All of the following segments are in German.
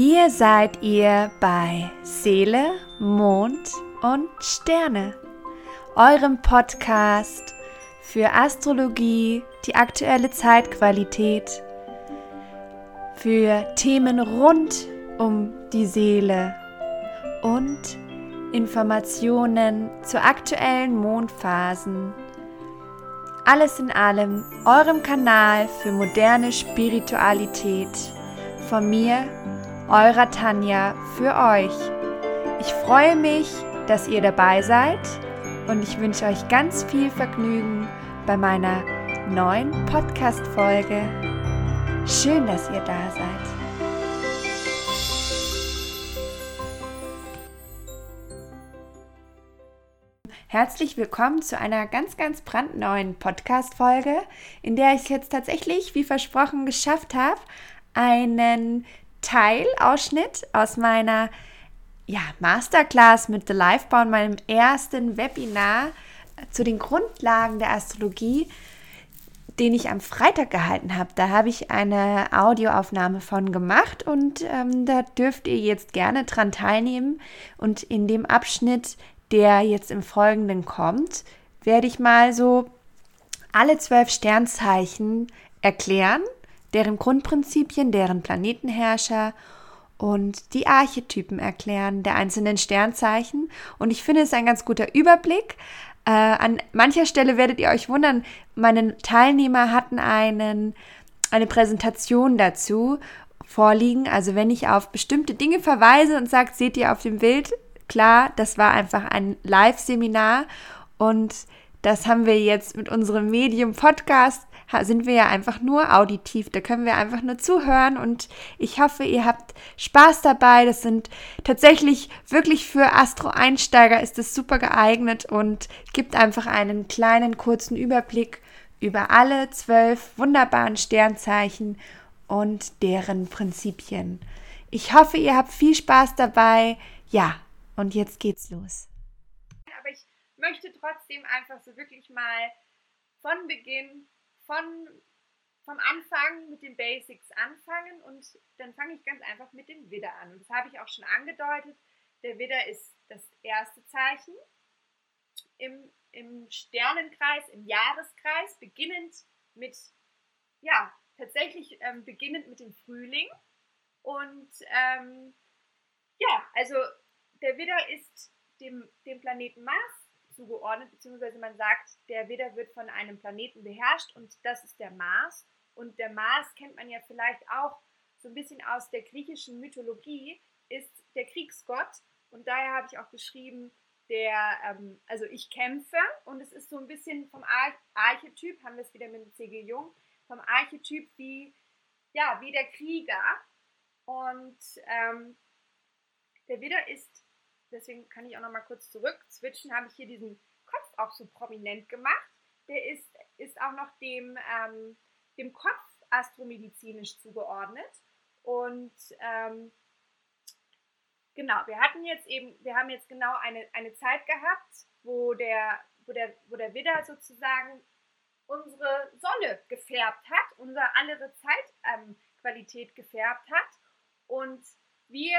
Hier seid ihr bei Seele, Mond und Sterne, eurem Podcast für Astrologie, die aktuelle Zeitqualität, für Themen rund um die Seele und Informationen zu aktuellen Mondphasen. Alles in allem eurem Kanal für moderne Spiritualität. Von mir, eurer Tanja, für euch. Ich freue mich, dass ihr dabei seid und ich wünsche euch ganz viel Vergnügen bei meiner neuen Podcast-Folge. Schön, dass ihr da seid. Herzlich willkommen zu einer ganz, ganz brandneuen Podcast-Folge, in der ich es jetzt tatsächlich, wie versprochen, geschafft habe, einen Teilausschnitt aus meiner ja, Masterclass mit The Lifebound, meinem ersten Webinar zu den Grundlagen der Astrologie, den ich am Freitag gehalten habe. Da habe ich eine Audioaufnahme von gemacht und ähm, da dürft ihr jetzt gerne dran teilnehmen. Und in dem Abschnitt der jetzt im Folgenden kommt, werde ich mal so alle zwölf Sternzeichen erklären, deren Grundprinzipien, deren Planetenherrscher und die Archetypen erklären der einzelnen Sternzeichen. Und ich finde es ein ganz guter Überblick. Äh, an mancher Stelle werdet ihr euch wundern, meine Teilnehmer hatten einen, eine Präsentation dazu vorliegen. Also wenn ich auf bestimmte Dinge verweise und sage, seht ihr auf dem Bild, klar, das war einfach ein Live-Seminar und das haben wir jetzt mit unserem Medium Podcast, sind wir ja einfach nur auditiv, da können wir einfach nur zuhören und ich hoffe, ihr habt Spaß dabei. Das sind tatsächlich wirklich für Astro-Einsteiger ist es super geeignet und gibt einfach einen kleinen kurzen Überblick über alle zwölf wunderbaren Sternzeichen und deren Prinzipien. Ich hoffe, ihr habt viel Spaß dabei. Ja, und jetzt geht's los. Aber ich möchte trotzdem einfach so wirklich mal von Beginn, von, vom Anfang mit den Basics anfangen und dann fange ich ganz einfach mit dem Widder an. Und das habe ich auch schon angedeutet. Der Widder ist das erste Zeichen im, im Sternenkreis, im Jahreskreis, beginnend mit, ja, tatsächlich ähm, beginnend mit dem Frühling. Und ähm, ja, also der Widder ist dem, dem Planeten Mars zugeordnet, beziehungsweise man sagt, der Widder wird von einem Planeten beherrscht und das ist der Mars. Und der Mars kennt man ja vielleicht auch so ein bisschen aus der griechischen Mythologie, ist der Kriegsgott. Und daher habe ich auch geschrieben, der, ähm, also ich kämpfe und es ist so ein bisschen vom Ar Archetyp, haben wir es wieder mit C.G. Jung, vom Archetyp wie, ja, wie der Krieger. Und ähm, der Widder ist deswegen kann ich auch noch mal kurz zurück switchen, habe ich hier diesen Kopf auch so prominent gemacht. Der ist, ist auch noch dem, ähm, dem Kopf astromedizinisch zugeordnet. Und ähm, genau, wir hatten jetzt eben, wir haben jetzt genau eine, eine Zeit gehabt, wo der, wo der, wo der Widder sozusagen unsere Sonne gefärbt hat, unsere andere Zeitqualität ähm, gefärbt hat. Und wir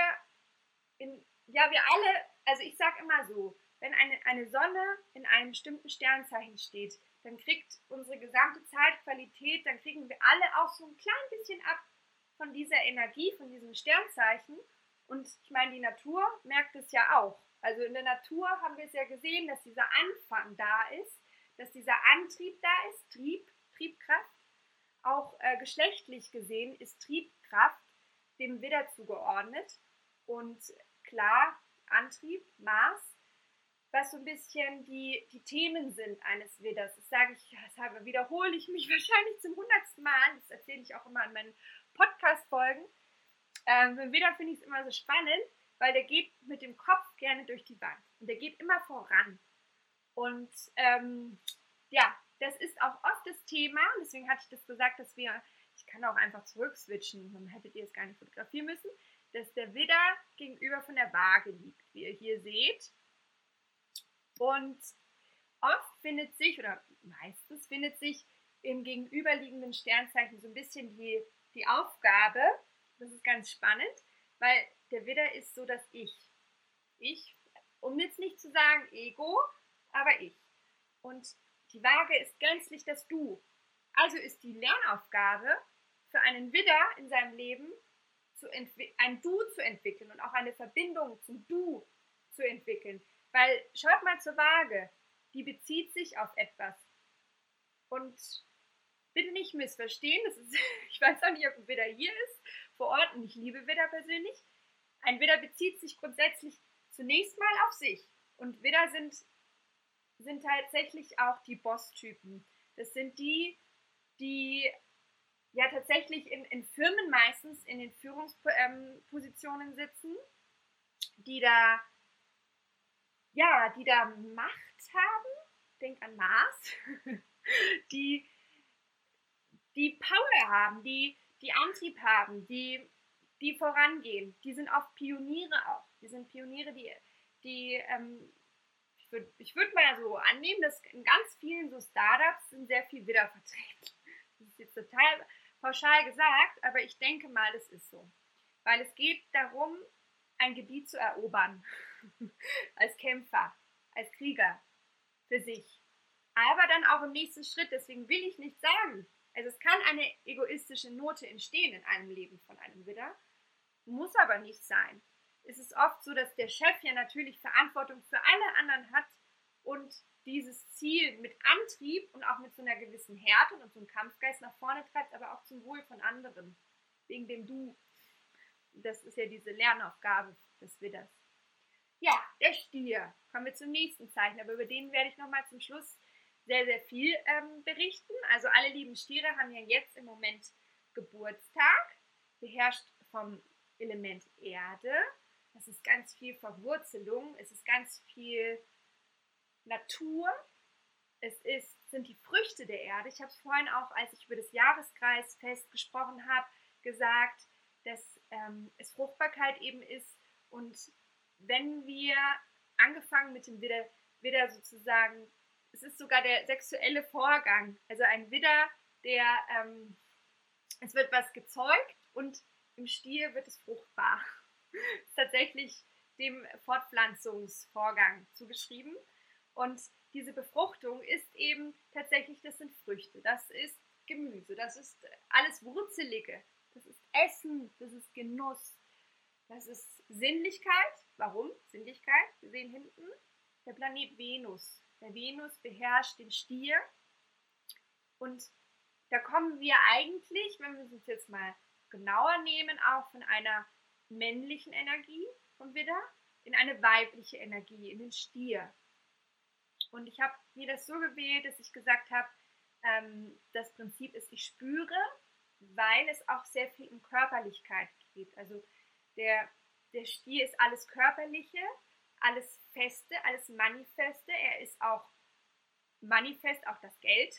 in, ja, wir alle, also ich sage immer so, wenn eine, eine Sonne in einem bestimmten Sternzeichen steht, dann kriegt unsere gesamte Zeitqualität, dann kriegen wir alle auch so ein klein bisschen ab von dieser Energie, von diesem Sternzeichen. Und ich meine, die Natur merkt es ja auch. Also in der Natur haben wir es ja gesehen, dass dieser Anfang da ist, dass dieser Antrieb da ist, Trieb, Triebkraft. Auch äh, geschlechtlich gesehen ist Triebkraft dem Widder zugeordnet. Und klar Antrieb, Mars, was so ein bisschen die, die Themen sind eines Vedas. Das sage ich, das wiederhole ich mich wahrscheinlich zum hundertsten Mal. Das erzähle ich auch immer in meinen Podcast-Folgen. Ähm, beim Veda finde ich es immer so spannend, weil der geht mit dem Kopf gerne durch die Wand und der geht immer voran. Und ähm, ja, das ist auch oft das Thema. Deswegen hatte ich das gesagt, dass wir, ich kann auch einfach zurückswitchen, dann hättet ihr es gar nicht fotografieren müssen dass der Widder gegenüber von der Waage liegt, wie ihr hier seht. Und oft findet sich, oder meistens findet sich im gegenüberliegenden Sternzeichen so ein bisschen die, die Aufgabe, das ist ganz spannend, weil der Widder ist so das Ich. Ich, um jetzt nicht zu sagen Ego, aber ich. Und die Waage ist gänzlich das Du. Also ist die Lernaufgabe für einen Widder in seinem Leben, ein Du zu entwickeln und auch eine Verbindung zum Du zu entwickeln. Weil schaut mal zur Waage, die bezieht sich auf etwas. Und bitte nicht missverstehen, das ist, ich weiß auch nicht, ob ein Widder hier ist, vor Ort, und ich liebe Widder persönlich. Ein Widder bezieht sich grundsätzlich zunächst mal auf sich. Und Widder sind, sind tatsächlich auch die Boss-Typen. Das sind die, die ja tatsächlich in, in Firmen meistens in den Führungspositionen sitzen, die da ja, die da Macht haben, denk an Mars, die, die Power haben, die, die Antrieb haben, die, die vorangehen. Die sind oft Pioniere auch. Die sind Pioniere, die, die ähm, ich würde ich würd mal so annehmen, dass in ganz vielen so Startups sind sehr viel Widder vertreten. Das ist jetzt total pauschal gesagt, aber ich denke mal, das ist so. Weil es geht darum, ein Gebiet zu erobern. als Kämpfer, als Krieger für sich. Aber dann auch im nächsten Schritt, deswegen will ich nicht sagen, also es kann eine egoistische Note entstehen in einem Leben von einem Widder, muss aber nicht sein. Es ist oft so, dass der Chef ja natürlich Verantwortung für alle anderen hat und dieses Ziel mit Antrieb und auch mit so einer gewissen Härte und so einem Kampfgeist nach vorne treibt, aber auch zum Wohl von anderen, wegen dem Du. Das ist ja diese Lernaufgabe des Widders. Ja, der Stier. Kommen wir zum nächsten Zeichen, aber über den werde ich nochmal zum Schluss sehr, sehr viel ähm, berichten. Also alle lieben Stiere haben ja jetzt im Moment Geburtstag, beherrscht vom Element Erde. Das ist ganz viel Verwurzelung, es ist ganz viel Natur, es ist, sind die Früchte der Erde. Ich habe es vorhin auch, als ich über das Jahreskreisfest gesprochen habe, gesagt, dass ähm, es Fruchtbarkeit eben ist und wenn wir angefangen mit dem Widder, Widder sozusagen, es ist sogar der sexuelle Vorgang, also ein Widder, der, ähm, es wird was gezeugt und im Stier wird es fruchtbar. Tatsächlich dem Fortpflanzungsvorgang zugeschrieben. Und diese Befruchtung ist eben tatsächlich, das sind Früchte, das ist Gemüse, das ist alles Wurzelige, das ist Essen, das ist Genuss, das ist Sinnlichkeit. Warum? Sinnlichkeit. Wir sehen hinten der Planet Venus. Der Venus beherrscht den Stier. Und da kommen wir eigentlich, wenn wir uns jetzt mal genauer nehmen, auch von einer männlichen Energie vom Widder in eine weibliche Energie, in den Stier. Und ich habe mir das so gewählt, dass ich gesagt habe, ähm, das Prinzip ist, ich spüre, weil es auch sehr viel um Körperlichkeit geht. Also der, der Stier ist alles Körperliche, alles Feste, alles Manifeste. Er ist auch Manifest, auch das Geld.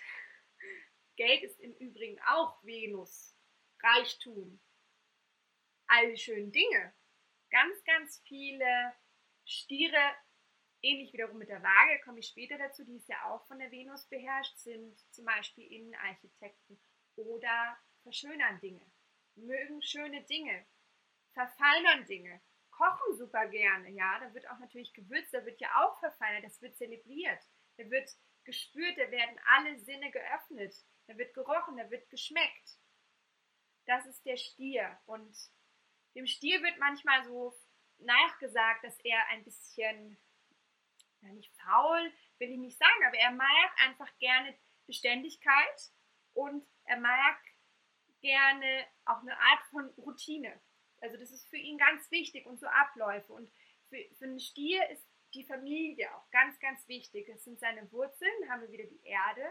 Geld ist im Übrigen auch Venus, Reichtum, all die schönen Dinge. Ganz, ganz viele Stiere, ähnlich wiederum mit der Waage, komme ich später dazu, die ist ja auch von der Venus beherrscht, sind zum Beispiel Innenarchitekten oder verschönern Dinge, mögen schöne Dinge, verfeinern Dinge, kochen super gerne, ja, da wird auch natürlich gewürzt, da wird ja auch verfeinert, das wird zelebriert, da wird gespürt, da werden alle Sinne geöffnet, da wird gerochen, da wird geschmeckt. Das ist der Stier und dem Stier wird manchmal so nachgesagt, dass er ein bisschen, ja nicht faul, will ich nicht sagen, aber er mag einfach gerne Beständigkeit und er mag gerne auch eine Art von Routine. Also das ist für ihn ganz wichtig und so Abläufe. Und für, für einen Stier ist die Familie auch ganz, ganz wichtig. Das sind seine Wurzeln, haben wir wieder die Erde.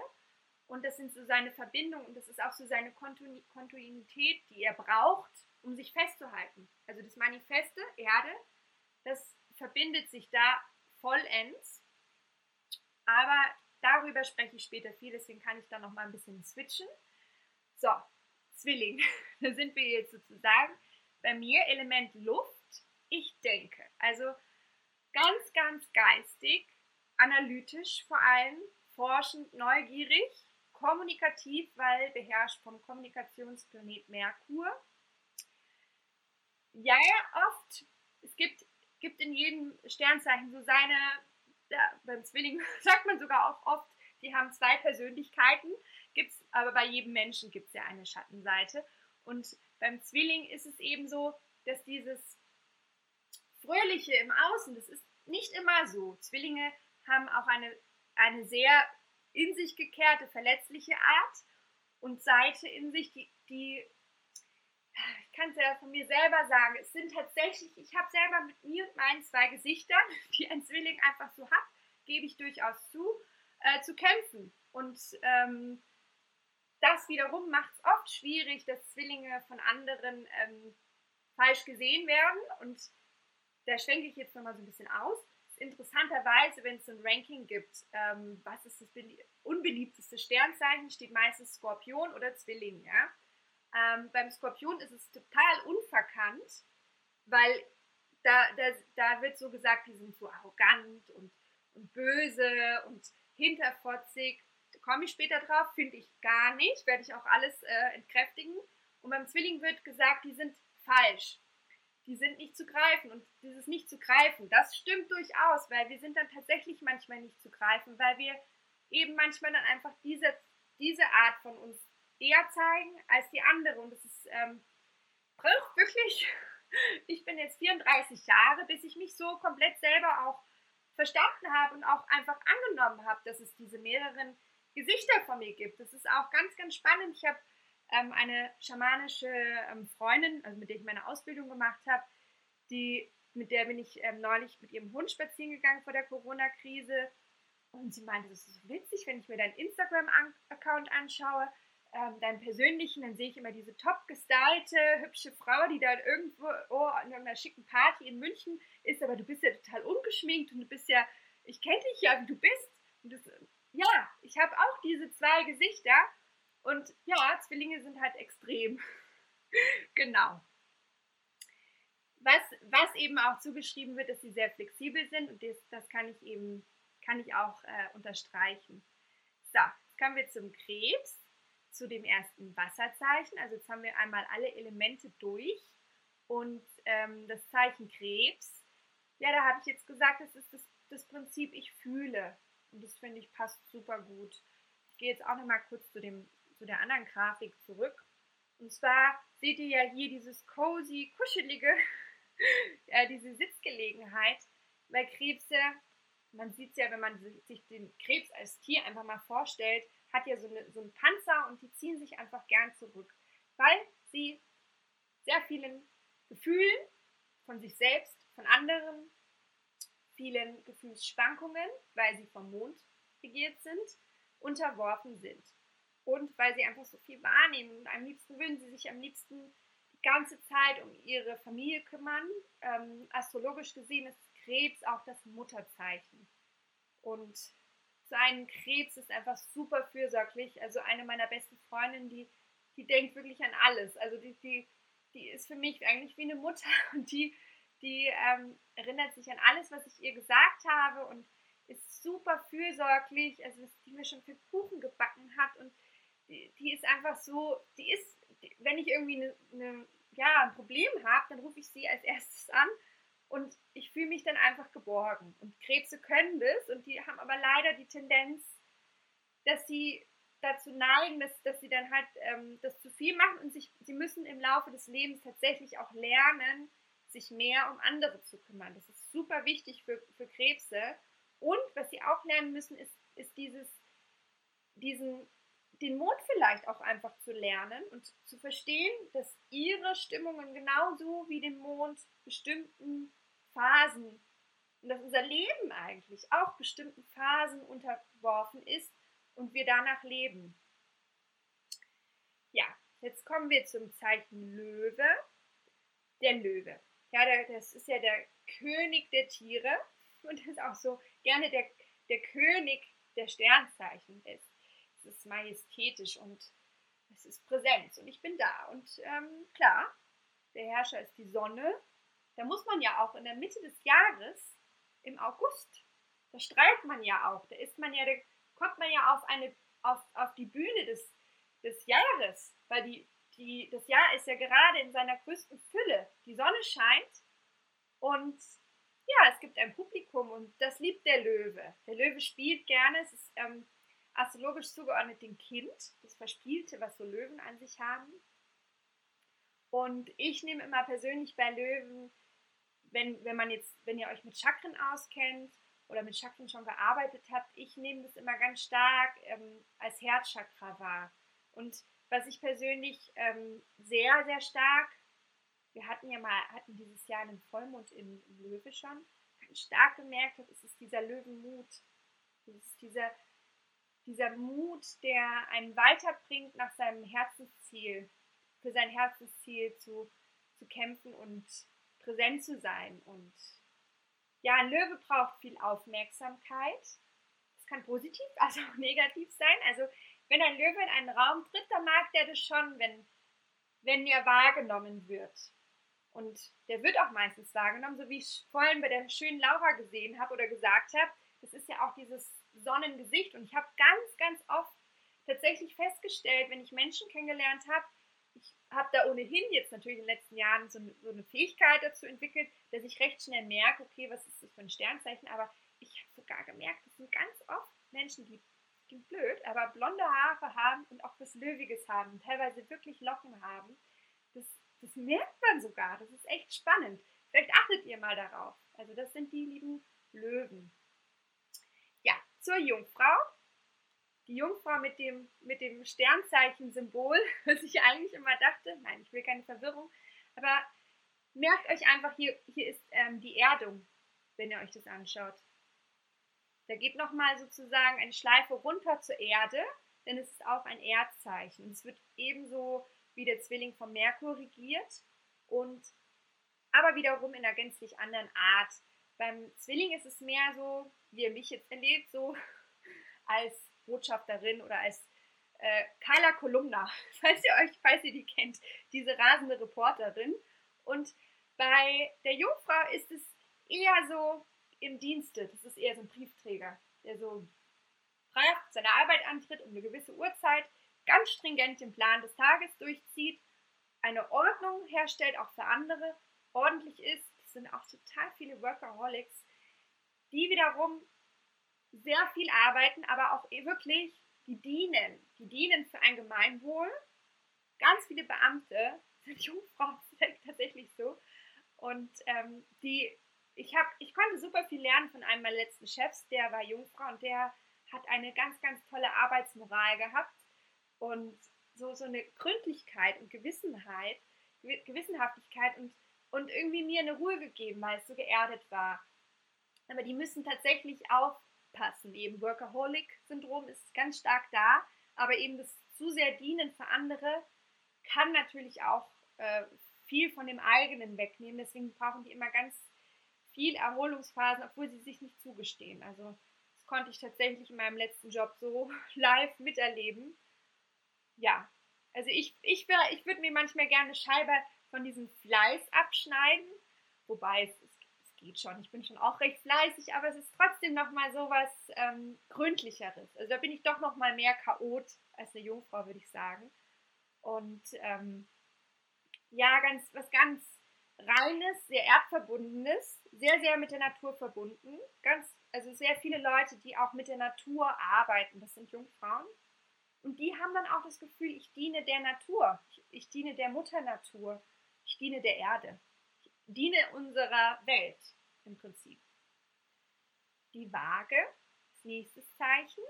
Und das sind so seine Verbindungen und das ist auch so seine Kontinuität, die er braucht, um sich festzuhalten. Also das Manifeste, Erde, das verbindet sich da vollends. Aber darüber spreche ich später viel, deswegen kann ich da noch mal ein bisschen switchen. So, Zwilling, da sind wir jetzt sozusagen bei mir Element Luft, ich denke. Also ganz, ganz geistig, analytisch vor allem, forschend, neugierig, kommunikativ, weil beherrscht vom Kommunikationsplanet Merkur. Ja, oft. Es gibt, gibt in jedem Sternzeichen so seine, ja, beim Zwilling sagt man sogar auch oft, die haben zwei Persönlichkeiten, gibt's, aber bei jedem Menschen gibt es ja eine Schattenseite. Und beim Zwilling ist es eben so, dass dieses Fröhliche im Außen, das ist nicht immer so. Zwillinge haben auch eine, eine sehr in sich gekehrte, verletzliche Art und Seite in sich, die, die kann es ja von mir selber sagen, es sind tatsächlich, ich habe selber mit mir und meinen zwei Gesichtern, die ein Zwilling einfach so hat, gebe ich durchaus zu, äh, zu kämpfen. Und ähm, das wiederum macht es oft schwierig, dass Zwillinge von anderen ähm, falsch gesehen werden. Und da schwenke ich jetzt nochmal so ein bisschen aus. Interessanterweise, wenn es so ein Ranking gibt, ähm, was ist das unbeliebteste Sternzeichen, steht meistens Skorpion oder Zwilling. Ja? Ähm, beim Skorpion ist es total unverkannt, weil da, da, da wird so gesagt, die sind so arrogant und, und böse und hinterfotzig. Komme ich später drauf, finde ich gar nicht, werde ich auch alles äh, entkräftigen. Und beim Zwilling wird gesagt, die sind falsch. Die sind nicht zu greifen. Und dieses nicht zu greifen, das stimmt durchaus, weil wir sind dann tatsächlich manchmal nicht zu greifen, weil wir eben manchmal dann einfach diese, diese Art von uns eher zeigen als die andere. Und es ist, ähm, braucht wirklich, ich bin jetzt 34 Jahre, bis ich mich so komplett selber auch verstanden habe und auch einfach angenommen habe, dass es diese mehreren Gesichter von mir gibt. Das ist auch ganz, ganz spannend. Ich habe ähm, eine schamanische ähm, Freundin, also mit der ich meine Ausbildung gemacht habe, die, mit der bin ich ähm, neulich mit ihrem Hund spazieren gegangen vor der Corona-Krise. Und sie meinte, das ist so witzig, wenn ich mir deinen Instagram-Account anschaue ähm, deinen persönlichen, dann sehe ich immer diese top gestylte, hübsche Frau, die da irgendwo oh, an einer schicken Party in München ist, aber du bist ja total ungeschminkt und du bist ja, ich kenne dich ja, wie du bist. Das, ja, ich habe auch diese zwei Gesichter und ja, Zwillinge sind halt extrem. genau. Was, was eben auch zugeschrieben wird, dass sie sehr flexibel sind und das, das kann ich eben, kann ich auch äh, unterstreichen. So, kommen wir zum Krebs zu dem ersten Wasserzeichen. Also jetzt haben wir einmal alle Elemente durch. Und ähm, das Zeichen Krebs, ja, da habe ich jetzt gesagt, das ist das, das Prinzip, ich fühle. Und das finde ich passt super gut. Ich gehe jetzt auch nochmal kurz zu, dem, zu der anderen Grafik zurück. Und zwar seht ihr ja hier dieses cozy, kuschelige, äh, diese Sitzgelegenheit, weil Krebse, man sieht es ja, wenn man sich den Krebs als Tier einfach mal vorstellt, hat ja so, eine, so einen Panzer und die ziehen sich einfach gern zurück, weil sie sehr vielen Gefühlen von sich selbst, von anderen, vielen Gefühlsschwankungen, weil sie vom Mond regiert sind, unterworfen sind. Und weil sie einfach so viel wahrnehmen. Und am liebsten würden sie sich am liebsten die ganze Zeit um ihre Familie kümmern. Ähm, astrologisch gesehen ist Krebs auch das Mutterzeichen. Und sein Krebs ist einfach super fürsorglich. Also eine meiner besten Freundinnen, die, die denkt wirklich an alles. Also die, die, die ist für mich eigentlich wie eine Mutter und die, die ähm, erinnert sich an alles, was ich ihr gesagt habe und ist super fürsorglich. Also die mir schon für Kuchen gebacken hat und die, die ist einfach so, die ist, die, wenn ich irgendwie eine, eine, ja, ein Problem habe, dann rufe ich sie als erstes an und ich fühle mich dann einfach geborgen. Und Krebse können das und die haben aber leider die Tendenz, dass sie dazu neigen, dass, dass sie dann halt ähm, das zu viel machen und sich, sie müssen im Laufe des Lebens tatsächlich auch lernen, sich mehr um andere zu kümmern. Das ist super wichtig für, für Krebse. Und was sie auch lernen müssen, ist, ist dieses, diesen, den Mond vielleicht auch einfach zu lernen und zu verstehen, dass ihre Stimmungen genauso wie den Mond bestimmten Phasen und dass unser Leben eigentlich auch bestimmten Phasen unterworfen ist und wir danach leben. Ja, jetzt kommen wir zum Zeichen Löwe. Der Löwe. Ja, der, das ist ja der König der Tiere und ist auch so gerne der, der König der Sternzeichen ist. Es ist majestätisch und es ist Präsenz und ich bin da. Und ähm, klar, der Herrscher ist die Sonne da muss man ja auch in der Mitte des Jahres, im August, da streikt man ja auch, da ist man ja, da kommt man ja auf eine, auf, auf die Bühne des, des Jahres, weil die, die, das Jahr ist ja gerade in seiner größten Fülle. Die Sonne scheint und ja, es gibt ein Publikum und das liebt der Löwe. Der Löwe spielt gerne, es ist ähm, astrologisch zugeordnet dem Kind, das Verspielte, was so Löwen an sich haben. Und ich nehme immer persönlich bei Löwen, wenn, wenn man jetzt, wenn ihr euch mit Chakren auskennt oder mit Chakren schon gearbeitet habt, ich nehme das immer ganz stark ähm, als Herzchakra wahr. Und was ich persönlich ähm, sehr, sehr stark, wir hatten ja mal, hatten dieses Jahr einen Vollmond im, Löwe schon, ganz stark gemerkt habe, ist es dieser Löwenmut. Ist dieser, dieser Mut, der einen weiterbringt nach seinem Herzensziel, für sein Herzensziel zu, zu kämpfen und präsent zu sein. Und ja, ein Löwe braucht viel Aufmerksamkeit. Das kann positiv, also auch negativ sein. Also wenn ein Löwe in einen Raum tritt, dann mag der das schon, wenn, wenn er wahrgenommen wird. Und der wird auch meistens wahrgenommen, so wie ich vorhin bei der schönen Laura gesehen habe oder gesagt habe. Das ist ja auch dieses Sonnengesicht. Und ich habe ganz, ganz oft tatsächlich festgestellt, wenn ich Menschen kennengelernt habe, habe da ohnehin jetzt natürlich in den letzten Jahren so eine, so eine, Fähigkeit dazu entwickelt, dass ich recht schnell merke, okay, was ist das für ein Sternzeichen, aber ich habe sogar gemerkt, das sind ganz oft Menschen, die klingt blöd, aber blonde Haare haben und auch was Löwiges haben, teilweise wirklich Locken haben. Das, das merkt man sogar. Das ist echt spannend. Vielleicht achtet ihr mal darauf. Also das sind die lieben Löwen. Ja, zur Jungfrau. Die Jungfrau mit dem, mit dem Sternzeichen-Symbol, was ich eigentlich immer dachte. Nein, ich will keine Verwirrung. Aber merkt euch einfach, hier, hier ist ähm, die Erdung, wenn ihr euch das anschaut. Da geht nochmal sozusagen eine Schleife runter zur Erde, denn es ist auch ein Erdzeichen. Es wird ebenso wie der Zwilling vom Merkur regiert und aber wiederum in einer gänzlich anderen Art. Beim Zwilling ist es mehr so, wie ihr mich jetzt erlebt, so als Botschafterin oder als äh, Kyla Kolumna, falls ihr euch, falls ihr die kennt, diese rasende Reporterin. Und bei der Jungfrau ist es eher so, im Dienste. Das ist eher so ein Briefträger, der so frei seine Arbeit antritt um eine gewisse Uhrzeit, ganz stringent den Plan des Tages durchzieht, eine Ordnung herstellt, auch für andere, ordentlich ist. Das sind auch total viele Workaholics, die wiederum sehr viel arbeiten, aber auch wirklich, die dienen. Die dienen für ein Gemeinwohl. Ganz viele Beamte sind Jungfrauen tatsächlich so. Und ähm, die ich, hab, ich konnte super viel lernen von einem meiner letzten Chefs, der war Jungfrau und der hat eine ganz, ganz tolle Arbeitsmoral gehabt und so, so eine Gründlichkeit und Gewissenheit, Gewissenhaftigkeit und, und irgendwie mir eine Ruhe gegeben, weil es so geerdet war. Aber die müssen tatsächlich aufpassen. Eben Workaholic-Syndrom ist ganz stark da, aber eben das zu sehr Dienen für andere kann natürlich auch äh, viel von dem eigenen wegnehmen. Deswegen brauchen die immer ganz viel Erholungsphasen, obwohl sie sich nicht zugestehen. Also das konnte ich tatsächlich in meinem letzten Job so live miterleben. Ja, also ich, ich, ich würde mir manchmal gerne Scheibe von diesem Fleiß abschneiden, wobei es, es, geht schon, ich bin schon auch recht fleißig, aber es ist trotzdem nochmal so was ähm, Gründlicheres. Also da bin ich doch nochmal mehr Chaot als eine Jungfrau, würde ich sagen. Und ähm, ja, ganz, was ganz reines, sehr erdverbundenes, sehr, sehr mit der Natur verbunden. Ganz, also sehr viele Leute, die auch mit der Natur arbeiten, das sind Jungfrauen. Und die haben dann auch das Gefühl, ich diene der Natur, ich, ich diene der Mutter Natur, ich diene der Erde, diene unserer Welt im Prinzip. Die Waage, das nächste Zeichen,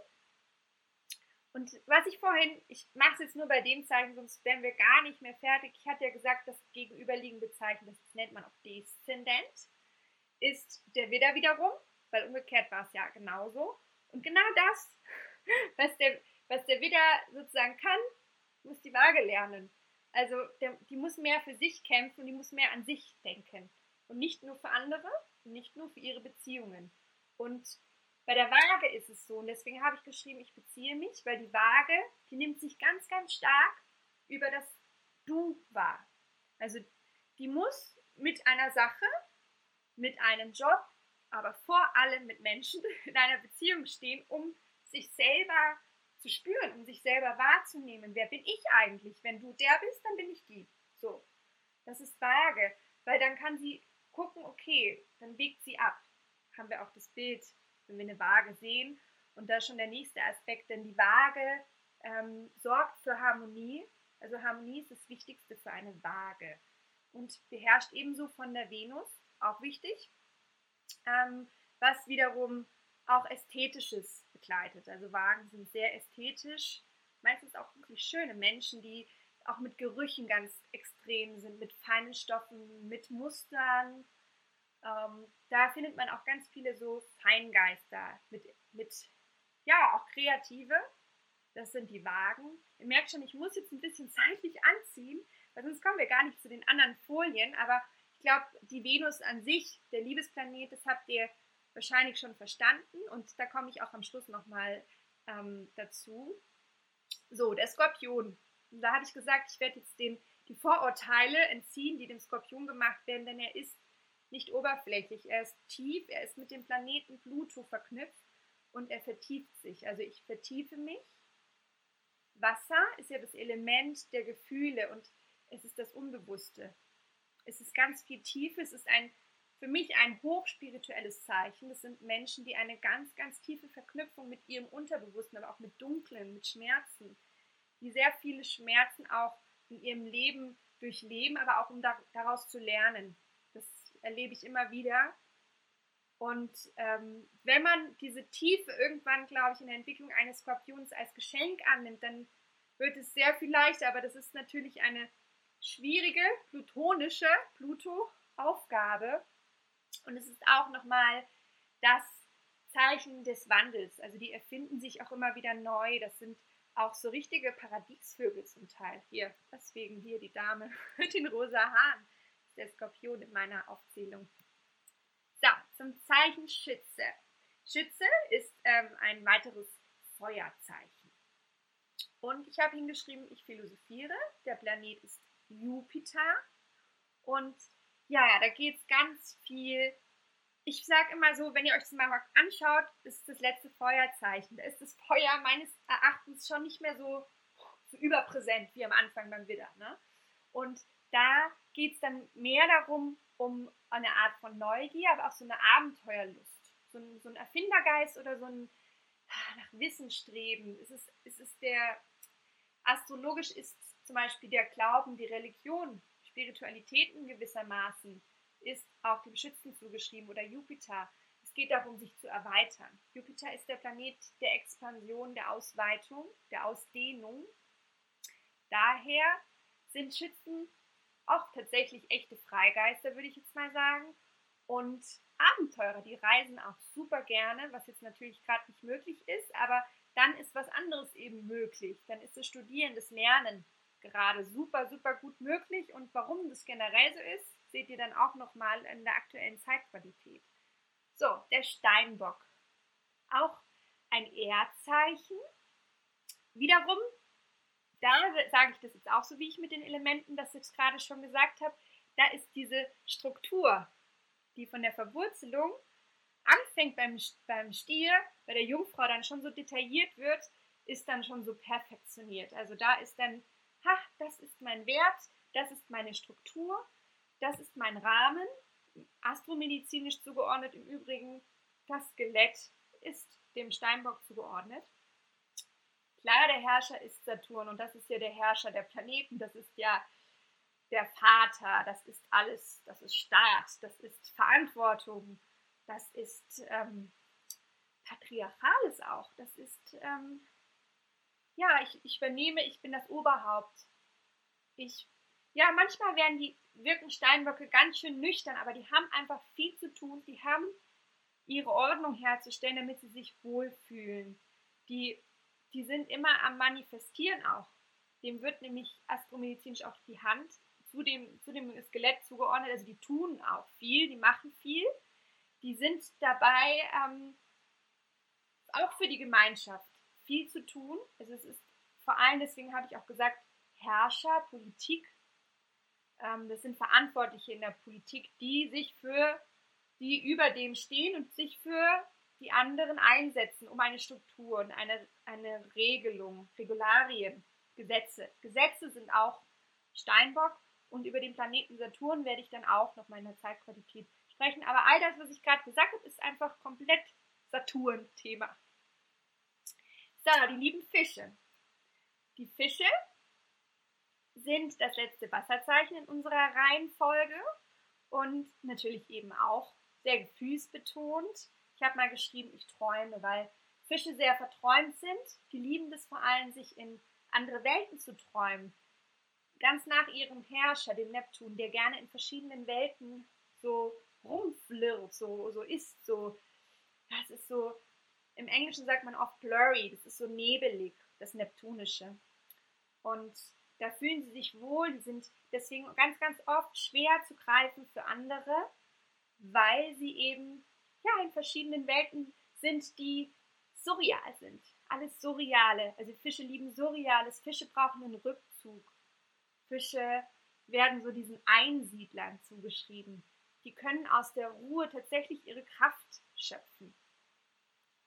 und was ich vorhin, ich mache es jetzt nur bei dem Zeichen, sonst wären wir gar nicht mehr fertig. Ich hatte ja gesagt, das gegenüberliegende Zeichen, das nennt man auch Deszendent, ist der Widder wiederum, weil umgekehrt war es ja genauso. Und genau das, was der, was der Widder sozusagen kann, muss die Waage lernen. Also der, die muss mehr für sich kämpfen, die muss mehr an sich denken. Und nicht nur für andere und nicht nur für ihre Beziehungen. Und bei der Waage ist es so und deswegen habe ich geschrieben, ich beziehe mich, weil die Waage, die nimmt sich ganz, ganz stark über das Du wahr. Also die muss mit einer Sache, mit einem Job, aber vor allem mit Menschen in einer Beziehung stehen, um sich selber zu spüren, um sich selber wahrzunehmen. Wer bin ich eigentlich? Wenn du der bist, dann bin ich die. So, das ist Waage, weil dann kann sie gucken, okay, dann biegt sie ab. Haben wir auch das Bild, wenn wir eine Waage sehen. Und da ist schon der nächste Aspekt, denn die Waage ähm, sorgt für Harmonie. Also Harmonie ist das Wichtigste für eine Waage und beherrscht ebenso von der Venus, auch wichtig, ähm, was wiederum auch Ästhetisches begleitet. Also Wagen sind sehr ästhetisch, meistens auch wirklich schöne Menschen, die auch mit Gerüchen ganz extrem sind, mit feinen Stoffen, mit Mustern. Ähm, da findet man auch ganz viele so Feingeister, mit, mit ja, auch Kreative. Das sind die Wagen. Ihr merkt schon, ich muss jetzt ein bisschen zeitlich anziehen, weil sonst kommen wir gar nicht zu den anderen Folien. Aber ich glaube, die Venus an sich, der Liebesplanet, das habt ihr wahrscheinlich schon verstanden und da komme ich auch am Schluss nochmal ähm, dazu. So, der Skorpion. da hatte ich gesagt, ich werde jetzt den, die Vorurteile entziehen, die dem Skorpion gemacht werden, denn er ist nicht oberflächlich, er ist tief, er ist mit dem Planeten Pluto verknüpft und er vertieft sich. Also ich vertiefe mich. Wasser ist ja das Element der Gefühle und es ist das Unbewusste. Es ist ganz viel Tiefe, es ist ein für mich ein hochspirituelles Zeichen. Das sind Menschen, die eine ganz, ganz tiefe Verknüpfung mit ihrem Unterbewussten, aber auch mit Dunklen, mit Schmerzen, die sehr viele Schmerzen auch in ihrem Leben durchleben, aber auch um daraus zu lernen. Das erlebe ich immer wieder. Und ähm, wenn man diese Tiefe irgendwann, glaube ich, in der Entwicklung eines Skorpions als Geschenk annimmt, dann wird es sehr viel leichter. Aber das ist natürlich eine schwierige, plutonische Pluto-Aufgabe. Und es ist auch nochmal das Zeichen des Wandels. Also die erfinden sich auch immer wieder neu. Das sind auch so richtige Paradiesvögel zum Teil. Hier, deswegen hier die Dame mit den rosa Haaren. Der Skorpion in meiner Aufzählung. So, zum Zeichen Schütze. Schütze ist ähm, ein weiteres Feuerzeichen. Und ich habe hingeschrieben, ich philosophiere. Der Planet ist Jupiter. Und ja, da geht es ganz viel. Ich sage immer so, wenn ihr euch das mal anschaut, ist das letzte Feuerzeichen. Da ist das Feuer meines Erachtens schon nicht mehr so, so überpräsent wie am Anfang beim Widder. Ne? Und da geht es dann mehr darum, um eine Art von Neugier, aber auch so eine Abenteuerlust. So ein, so ein Erfindergeist oder so ein nach Wissen streben. Es ist, es ist der, astrologisch ist zum Beispiel der Glauben, die Religion Spiritualitäten gewissermaßen ist auch dem Schützen zugeschrieben oder Jupiter. Es geht darum, sich zu erweitern. Jupiter ist der Planet der Expansion, der Ausweitung, der Ausdehnung. Daher sind Schützen auch tatsächlich echte Freigeister, würde ich jetzt mal sagen. Und Abenteurer, die reisen auch super gerne, was jetzt natürlich gerade nicht möglich ist, aber dann ist was anderes eben möglich. Dann ist das Studieren, das Lernen gerade super, super gut möglich. Und warum das generell so ist, seht ihr dann auch nochmal in der aktuellen Zeitqualität. So, der Steinbock. Auch ein Erdzeichen. Wiederum, da sage ich das jetzt auch so, wie ich mit den Elementen das jetzt gerade schon gesagt habe, da ist diese Struktur, die von der Verwurzelung anfängt beim, beim Stier, bei der Jungfrau dann schon so detailliert wird, ist dann schon so perfektioniert. Also da ist dann ha, das ist mein Wert, das ist meine Struktur, das ist mein Rahmen, astromedizinisch zugeordnet im Übrigen, das Skelett ist dem Steinbock zugeordnet. Klar, der Herrscher ist Saturn und das ist ja der Herrscher der Planeten, das ist ja der Vater, das ist alles, das ist Staat, das ist Verantwortung, das ist ähm, Patriarchales auch, das ist ähm, ja, ich, ich übernehme, ich bin das Oberhaupt. Ich, ja, manchmal werden die, wirken Steinböcke ganz schön nüchtern, aber die haben einfach viel zu tun. Die haben ihre Ordnung herzustellen, damit sie sich wohlfühlen. Die, die sind immer am Manifestieren auch. Dem wird nämlich astromedizinisch auch die Hand zu dem, zu dem Skelett zugeordnet. Also die tun auch viel, die machen viel. Die sind dabei ähm, auch für die Gemeinschaft viel zu tun. Also es ist vor allem, deswegen habe ich auch gesagt, Herrscher, Politik, ähm, das sind Verantwortliche in der Politik, die sich für, die über dem stehen und sich für die anderen einsetzen, um eine Struktur und eine, eine Regelung, Regularien, Gesetze. Gesetze sind auch Steinbock und über den Planeten Saturn werde ich dann auch noch mal in der Zeitqualität sprechen. Aber all das, was ich gerade gesagt habe, ist einfach komplett Saturn-Thema. So, die lieben Fische. Die Fische sind das letzte Wasserzeichen in unserer Reihenfolge und natürlich eben auch sehr gefühlsbetont. Ich habe mal geschrieben, ich träume, weil Fische sehr verträumt sind. Die lieben das vor allem, sich in andere Welten zu träumen. Ganz nach ihrem Herrscher, dem Neptun, der gerne in verschiedenen Welten so rumflirrt, so, so ist, so. Das ist so, im Englischen sagt man oft blurry, das ist so nebelig, das Neptunische. Und da fühlen sie sich wohl, die sind deswegen ganz, ganz oft schwer zu greifen für andere, weil sie eben ja in verschiedenen Welten sind, die surreal sind. Alles Surreale. Also Fische lieben Surreales. Fische brauchen einen Rückzug. Fische werden so diesen Einsiedlern zugeschrieben. Die können aus der Ruhe tatsächlich ihre Kraft schöpfen.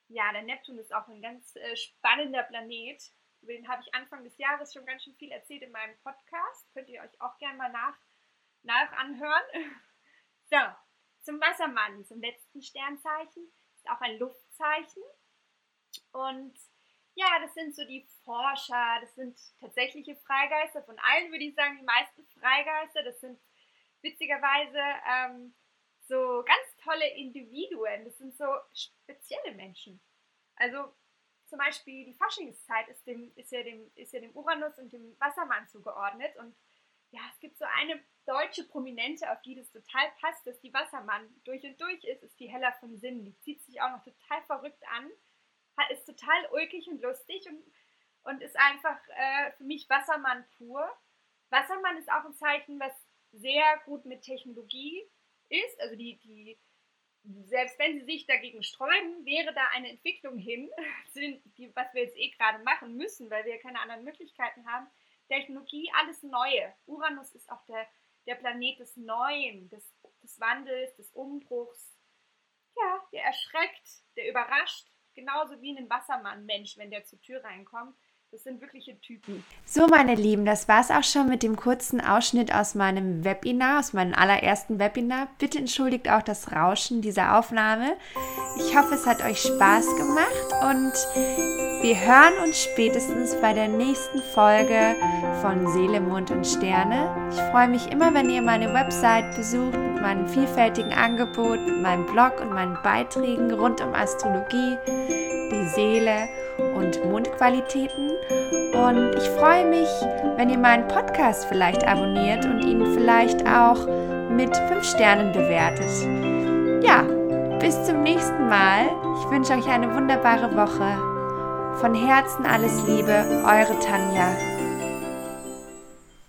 Ja, der Neptun ist auch ein ganz äh, spannender Planet. Über den habe ich Anfang des Jahres schon ganz schön viel erzählt in meinem Podcast. Könnt ihr euch auch gerne mal nach, nach anhören. So, zum Wassermann, zum letzten Sternzeichen. Ist auch ein Luftzeichen. Und ja, das sind so die Forscher, das sind tatsächliche Freigeister. Von allen würde ich sagen, die meisten Freigeister, das sind witzigerweise ähm, so ganz tolle Individuen. Das sind so spezielle Menschen. Also zum Beispiel die Faschingszeit ist, dem, ist, ja dem, ist ja dem Uranus und dem Wassermann zugeordnet. Und ja, es gibt so eine deutsche Prominente, auf die das total passt, dass die Wassermann durch und durch ist, ist die Hella von Sinn. Die zieht sich auch noch total verrückt an, ist total ulkig und lustig und, und ist einfach äh, für mich Wassermann pur. Wassermann ist auch ein Zeichen, was sehr gut mit Technologie ist. Also die, die, selbst wenn sie sich dagegen sträuben, wäre da eine Entwicklung hin, was wir jetzt eh gerade machen müssen, weil wir keine anderen Möglichkeiten haben. Technologie, alles Neue. Uranus ist auch der, der Planet des Neuen, des, des Wandels, des Umbruchs. Ja, der erschreckt, der überrascht, genauso wie ein Wassermann-Mensch, wenn der zur Tür reinkommt. Das sind wirkliche Typen. So, meine Lieben, das war es auch schon mit dem kurzen Ausschnitt aus meinem Webinar, aus meinem allerersten Webinar. Bitte entschuldigt auch das Rauschen dieser Aufnahme. Ich hoffe, es hat euch Spaß gemacht und wir hören uns spätestens bei der nächsten Folge von Seele, Mond und Sterne. Ich freue mich immer, wenn ihr meine Website besucht mit meinem vielfältigen Angebot, mit meinem Blog und meinen Beiträgen rund um Astrologie, die Seele und Mondqualitäten. Und ich freue mich, wenn ihr meinen Podcast vielleicht abonniert und ihn vielleicht auch mit 5 Sternen bewertet. Ja, bis zum nächsten Mal. Ich wünsche euch eine wunderbare Woche. Von Herzen alles Liebe, eure Tanja.